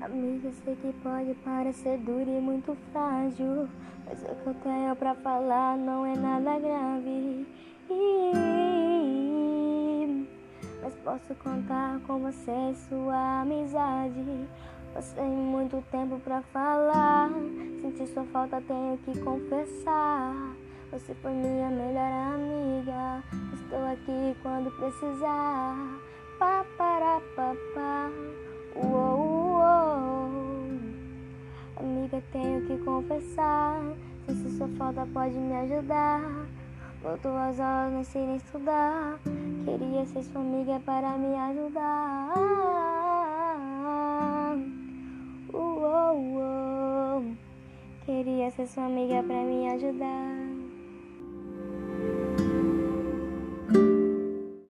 Amiga, sei que pode parecer dura e muito frágil, mas o que eu tenho pra falar não é nada grave. Mas posso contar com você sua amizade. Passei muito tempo pra falar, senti sua falta, tenho que confessar. Você foi minha melhor amiga, estou aqui quando precisar. Pá, para, pá, pá. Uou, uou. Amiga, tenho que confessar. Se sua falta pode me ajudar. Voltou às aulas, não sei nem estudar. Queria ser sua amiga para me ajudar. Queria ser sua amiga para me ajudar.